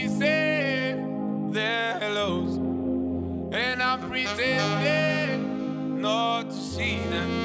she said their hellos, and I pretended not to see them.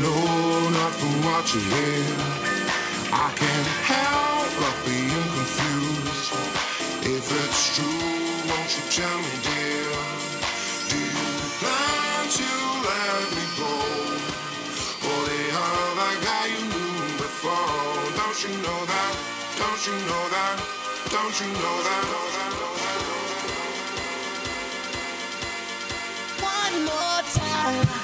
know not from what you hear. I can't help but being confused. If it's true, won't you tell me, dear? Do you plan to let me go? Or the other guy you knew before? Don't you know that? Don't you know that? Don't you know that? One more time.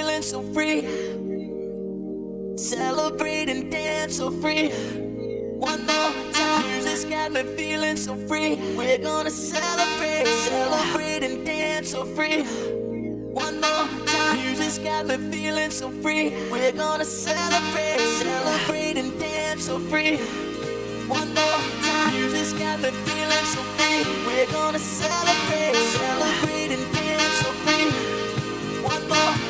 feeling so free. Celebrate and dance so free. One more time, this got me feeling so free. We're gonna celebrate, celebrate and dance so free. One more time, just got me feeling so free. We're gonna celebrate, celebrate and dance so free. One more time, just got me feeling so free. We're gonna celebrate, celebrate and dance so free. One more.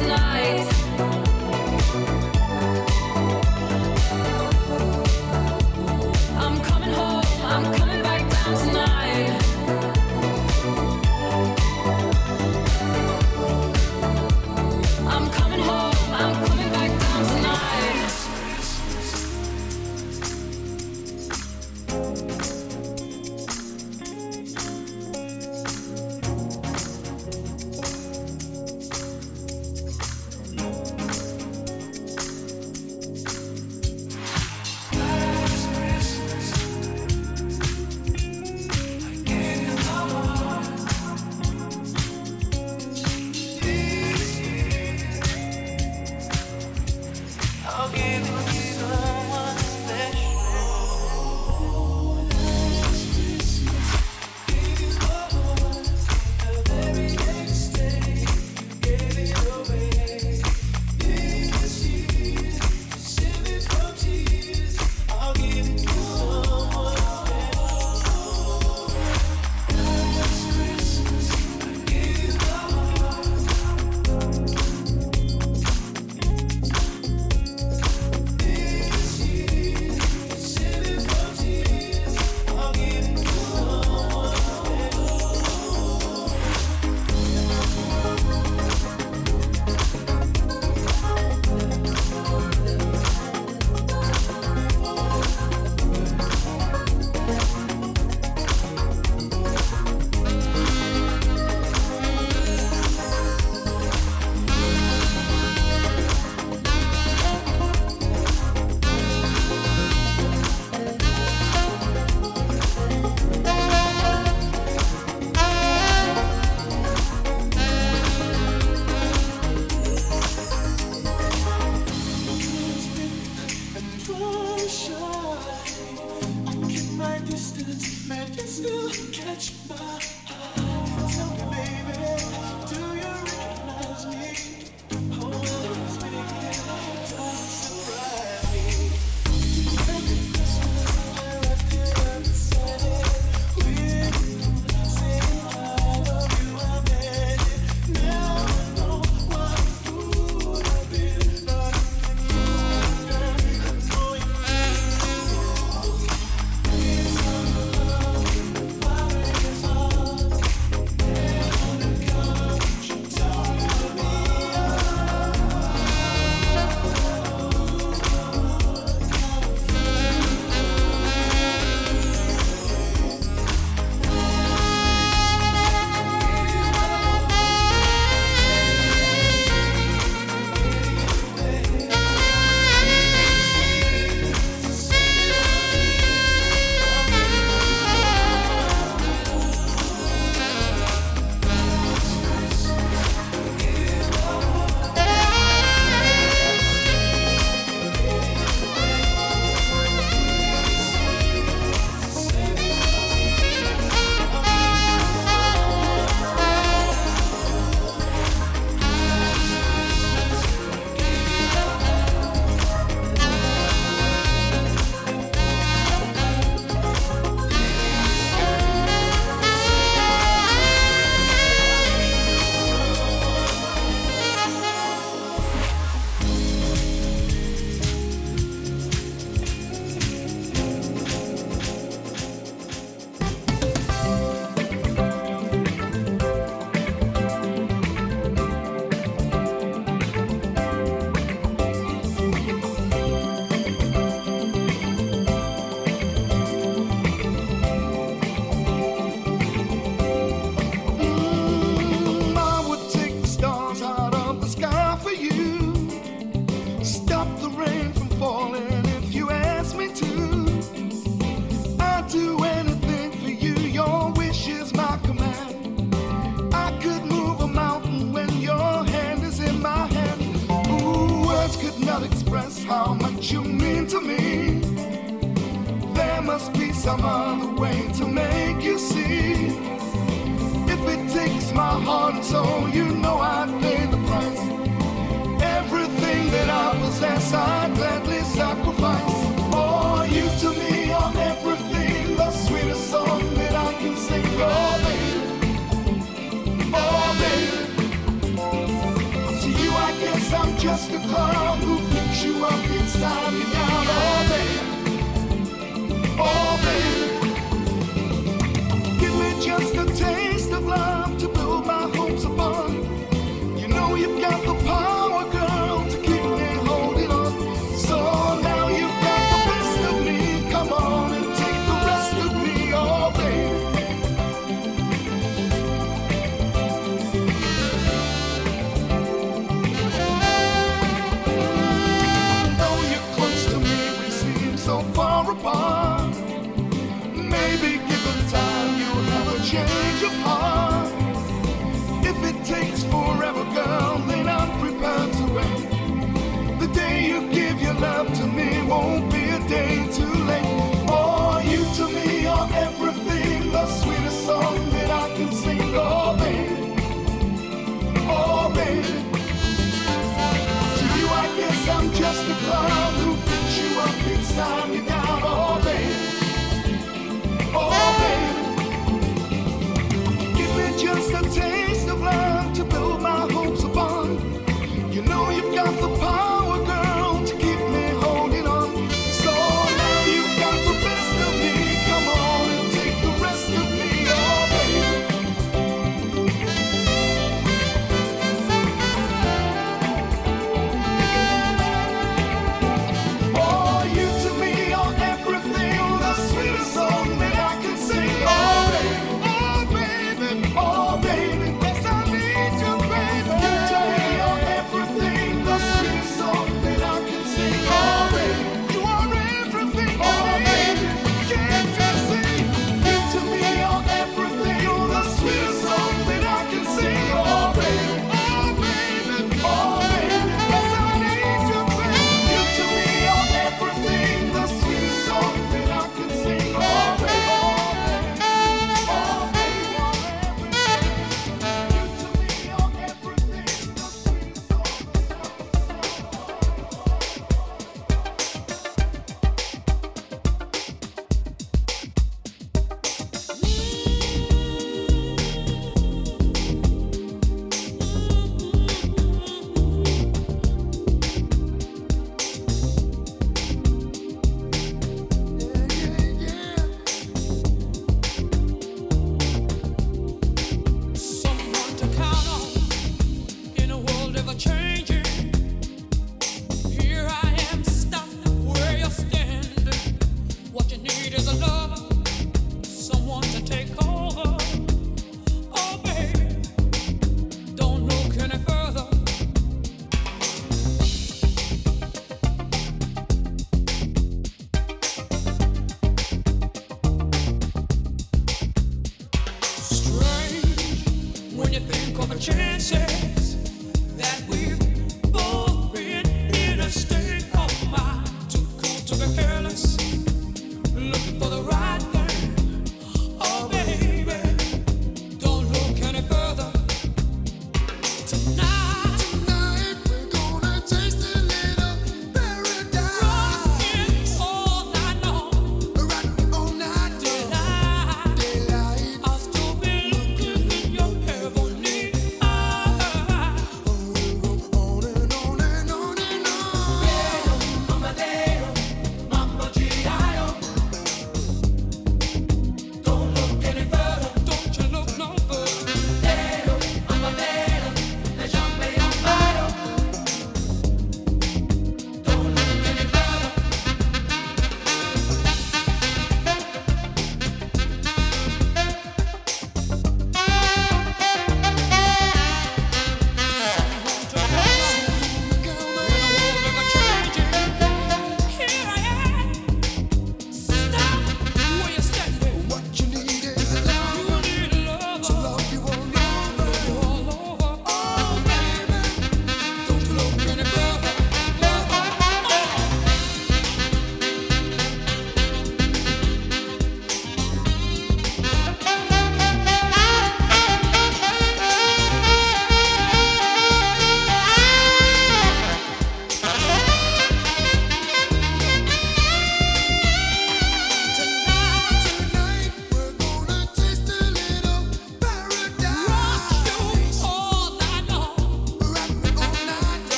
tonight.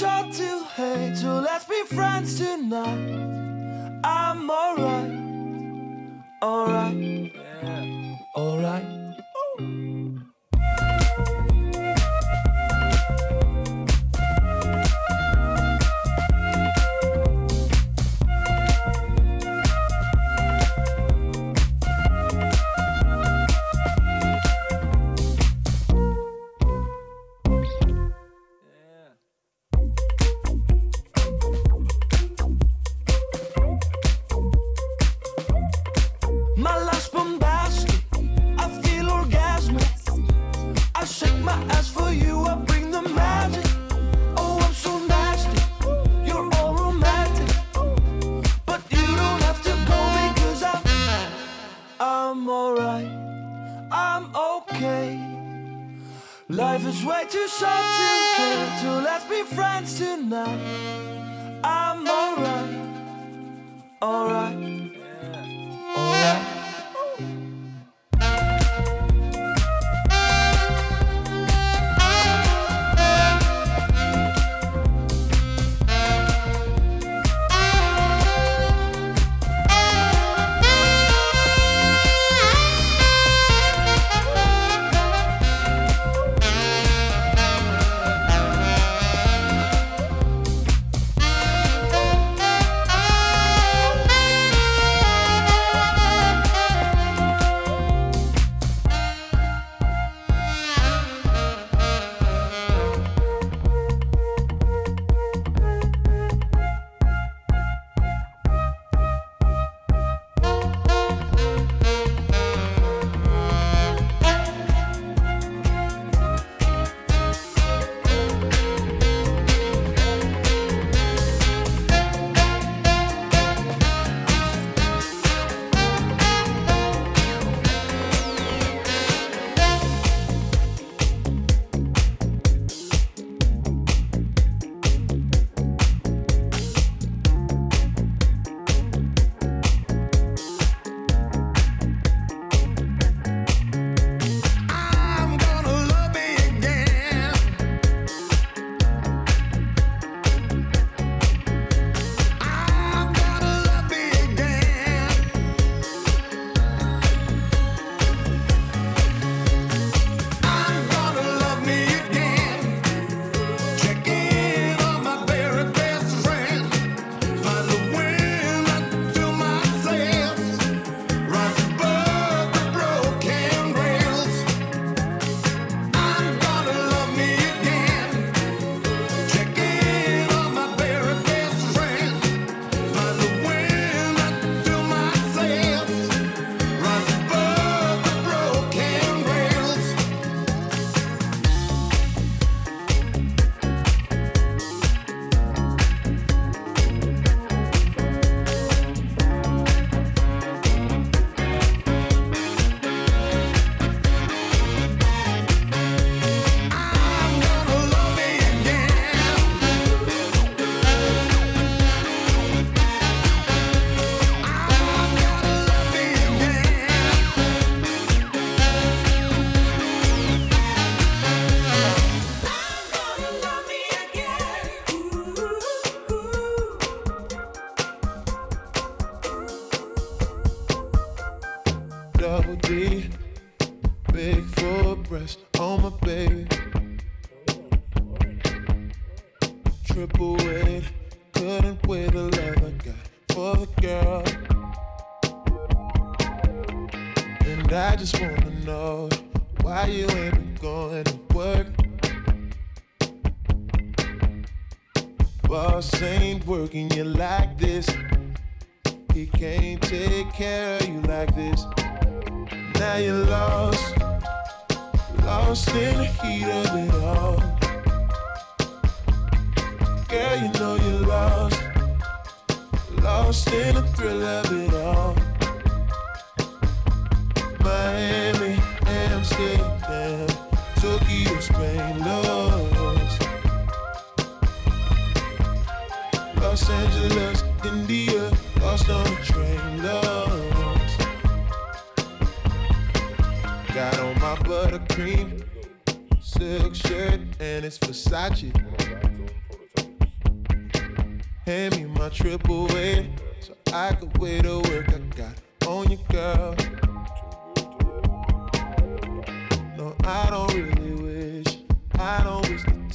Is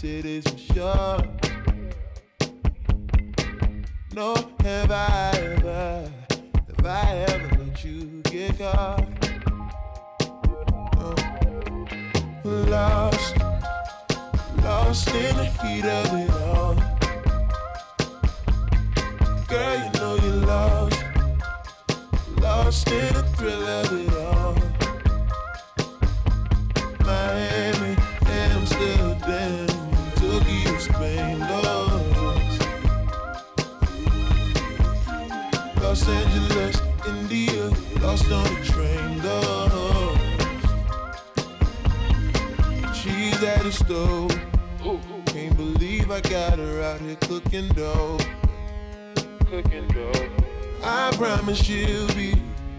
the titties were sure. No, have I ever, have I ever let you get caught? No. Lost, lost in the heat of it all. Girl, you know you're lost, lost in the thrill of it the stove. Can't believe I got her out here cooking dough. Cooking dough. I promise she'll be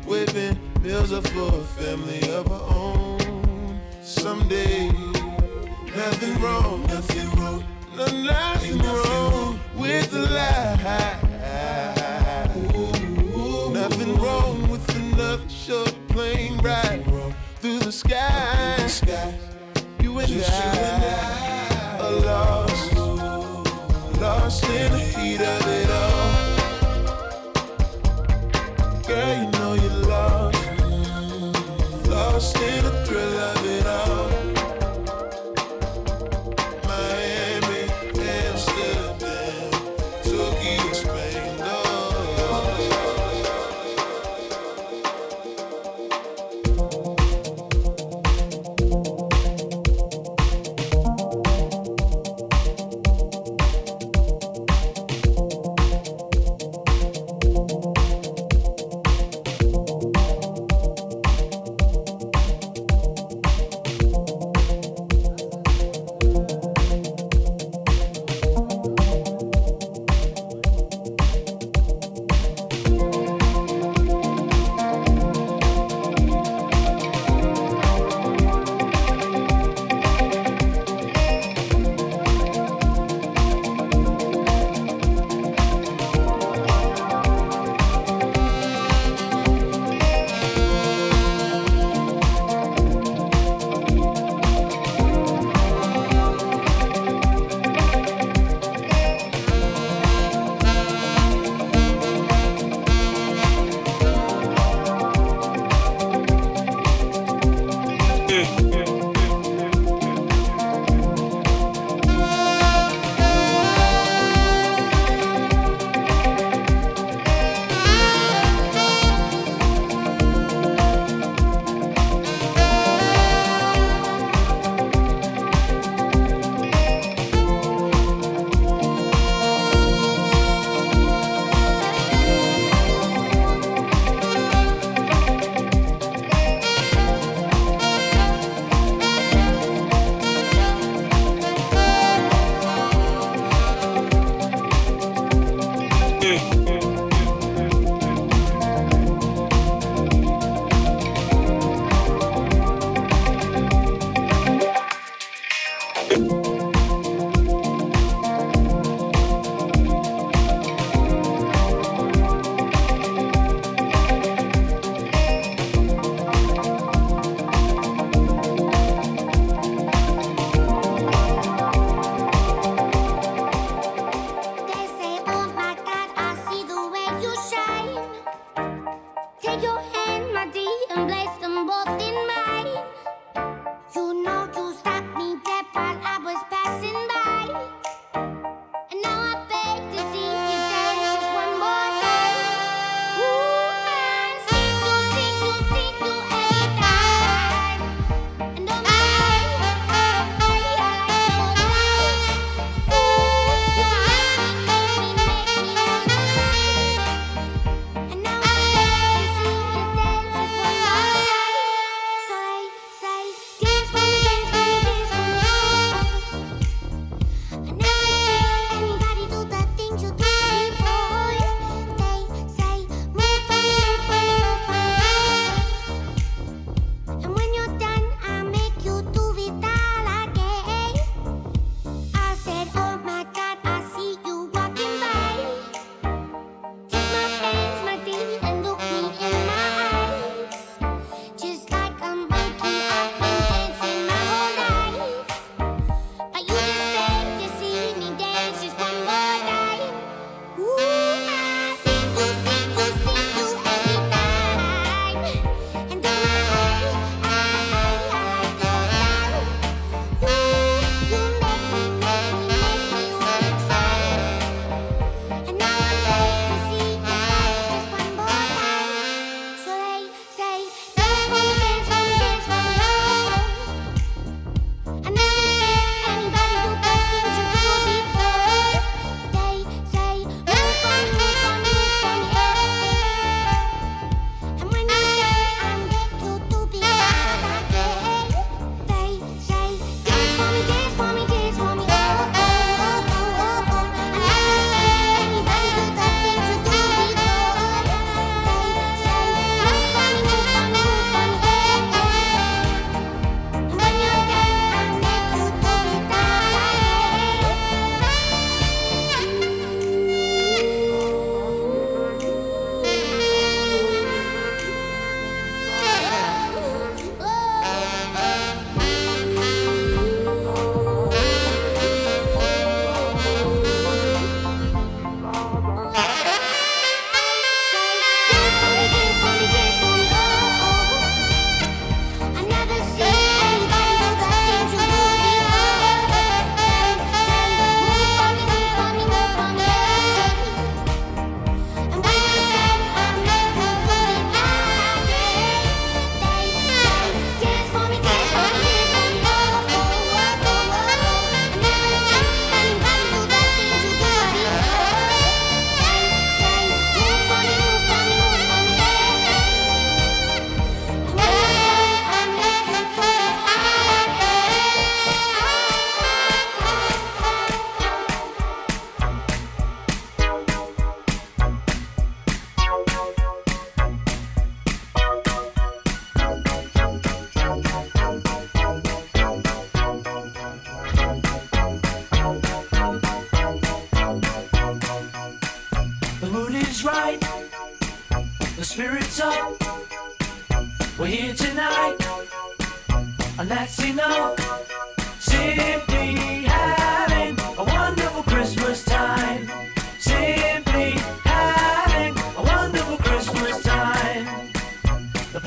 whipping meals up for a family of her own. Someday, nothing wrong, nothing wrong, no, nothing wrong with the lie. Nothing wrong with another short plane ride through the sky. You and I are lost, lost in the heat of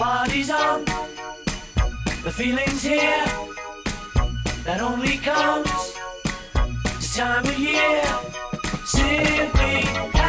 Party's on. The feeling's here. That only comes this time of year. Simply.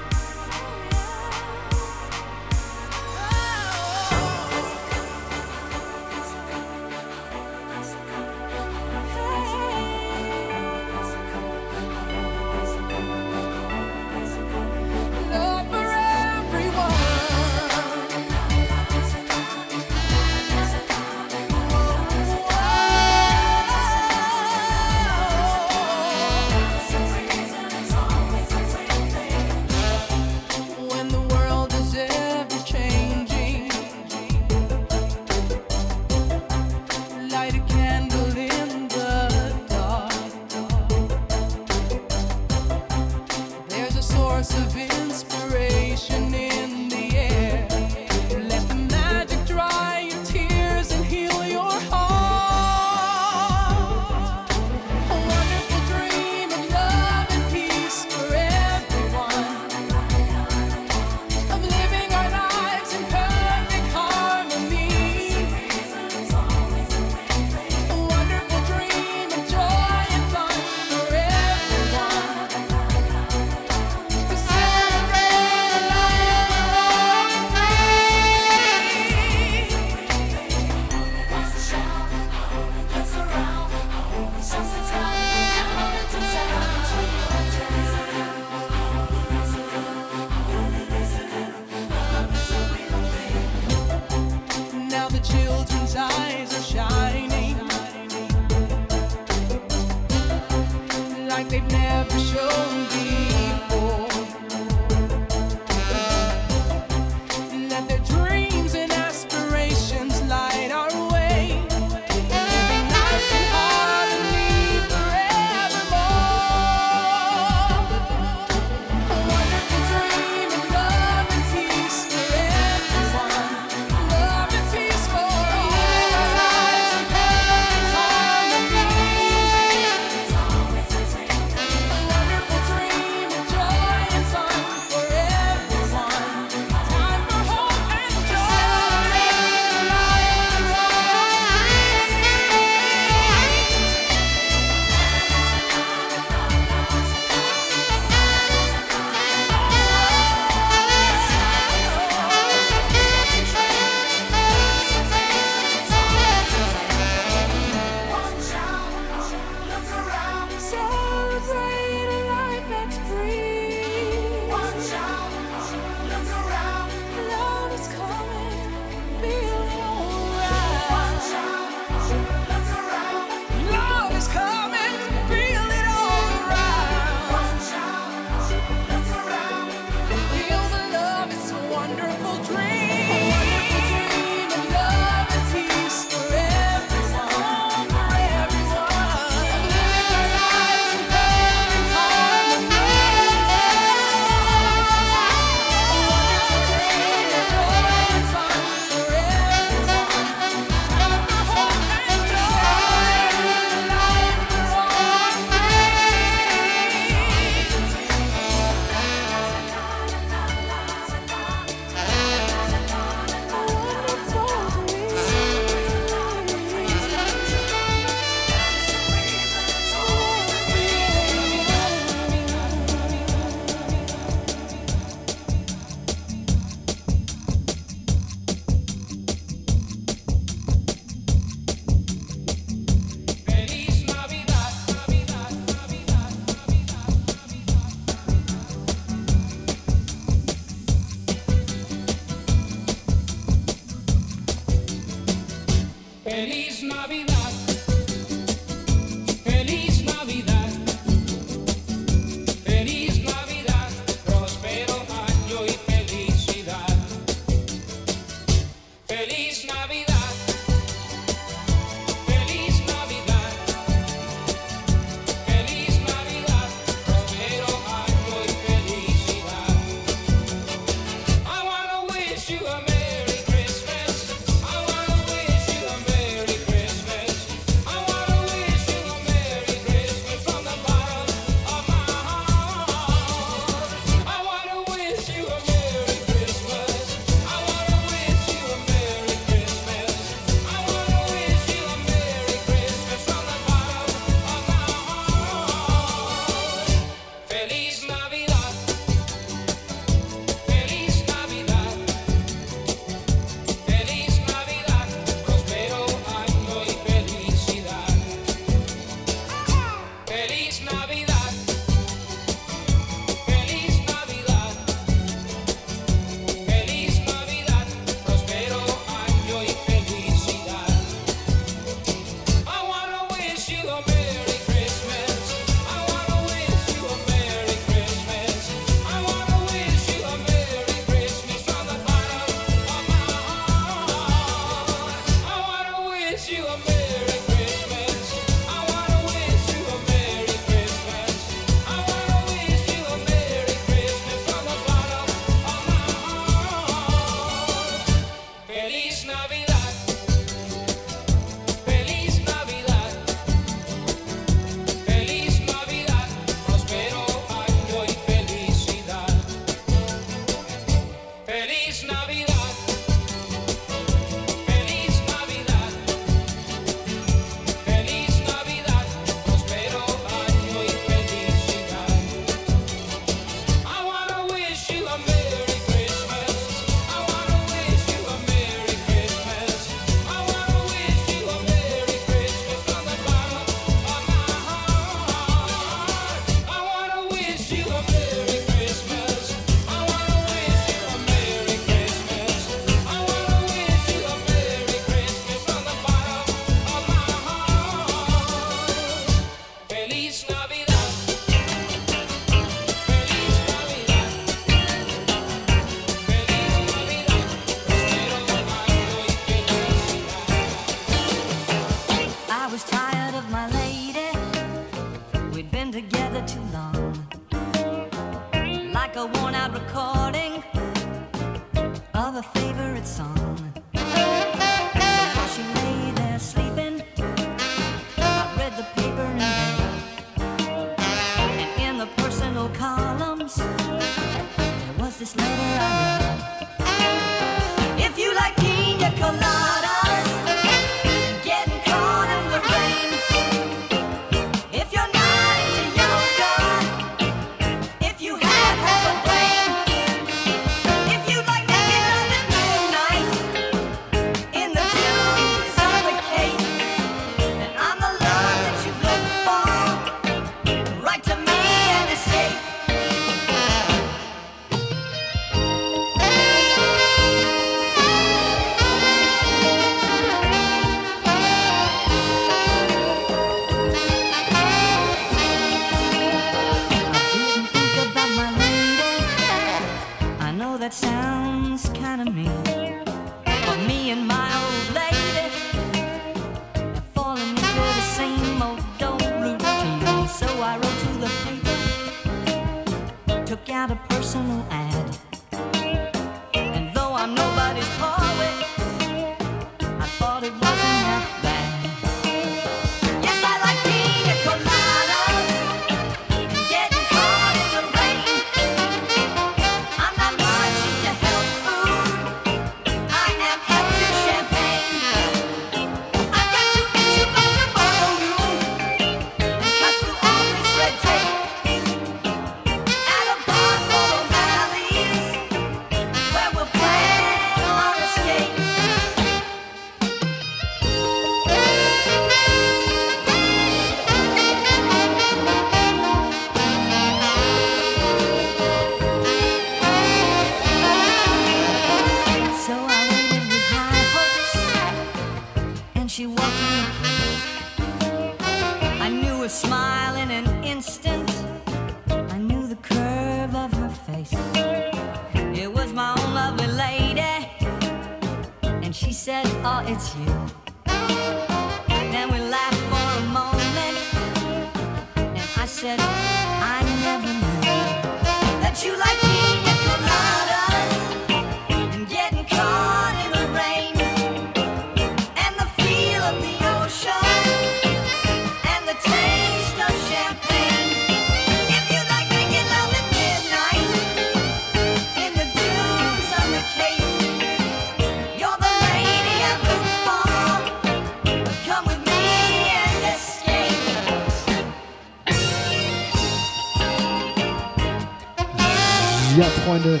Freunde.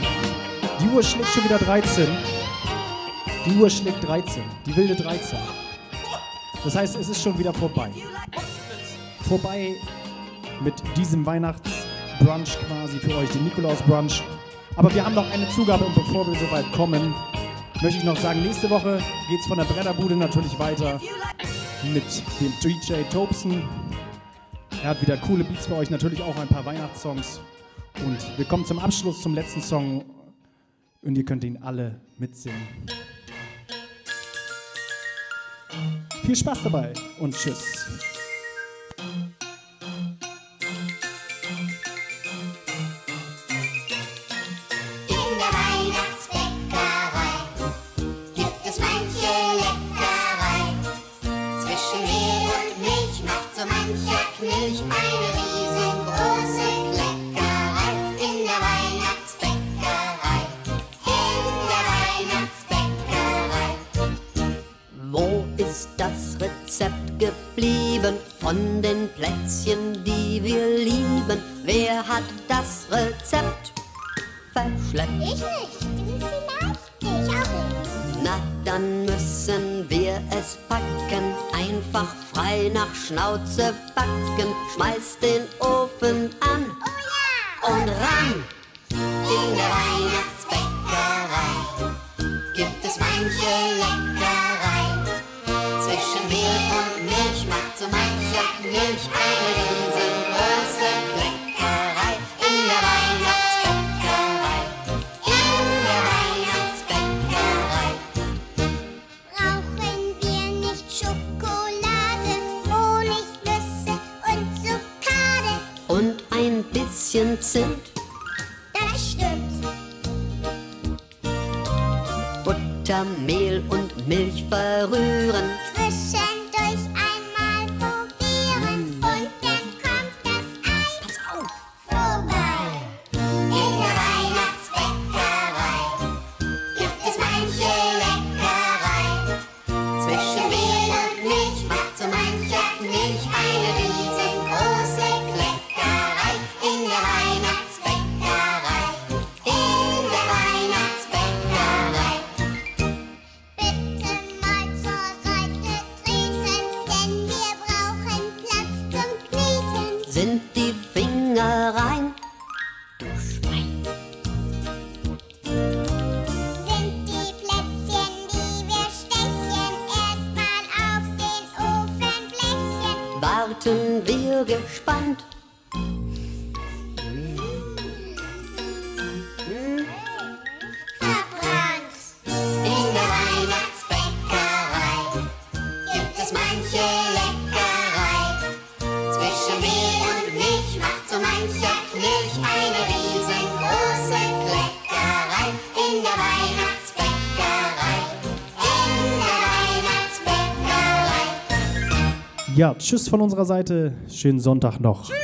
Die Uhr schlägt schon wieder 13. Die Uhr schlägt 13. Die wilde 13. Das heißt, es ist schon wieder vorbei. Vorbei mit diesem Weihnachtsbrunch quasi für euch, den Nikolausbrunch. Aber wir haben noch eine Zugabe und bevor wir soweit kommen, möchte ich noch sagen, nächste Woche geht es von der Bretterbude natürlich weiter mit dem DJ Tobson. Er hat wieder coole Beats für euch, natürlich auch ein paar Weihnachtssongs. Und wir kommen zum Abschluss, zum letzten Song. Und ihr könnt ihn alle mitsingen. Viel Spaß dabei und tschüss. von den Plätzchen, die wir lieben. Wer hat das Rezept verschleppt? Ich nicht, du vielleicht, ich auch nicht. Na, dann müssen wir es packen, einfach frei nach Schnauze tschüss von unserer Seite. Schönen Sonntag noch. Tschüss.